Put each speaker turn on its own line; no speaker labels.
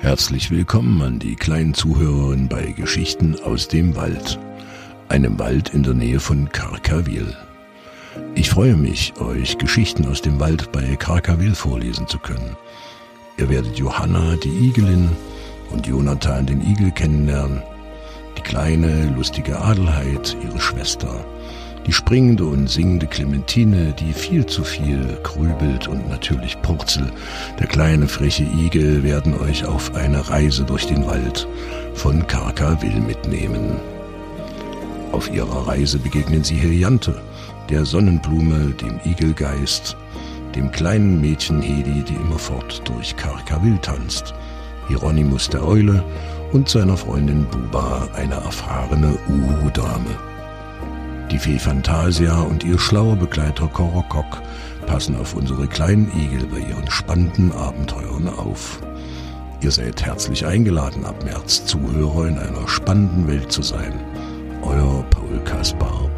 Herzlich willkommen an die kleinen Zuhörerinnen bei Geschichten aus dem Wald, einem Wald in der Nähe von Karkawil. Ich freue mich, euch Geschichten aus dem Wald bei Karkawil vorlesen zu können. Ihr werdet Johanna, die Igelin, und Jonathan, den Igel, kennenlernen, die kleine, lustige Adelheid, ihre Schwester, die springende und singende Clementine, die viel zu viel grübelt und natürlich Purzel, der kleine freche Igel werden euch auf eine Reise durch den Wald von Karkawil mitnehmen. Auf ihrer Reise begegnen sie Heliante, der Sonnenblume, dem Igelgeist, dem kleinen Mädchen Hedi, die immerfort durch Karkawil tanzt, Hieronymus der Eule und seiner Freundin Buba, eine erfahrene Uhu-Dame. Fee Fantasia und ihr schlauer Begleiter Korokok passen auf unsere kleinen Igel bei ihren spannenden Abenteuern auf. Ihr seid herzlich eingeladen, ab März Zuhörer in einer spannenden Welt zu sein. Euer Paul Kaspar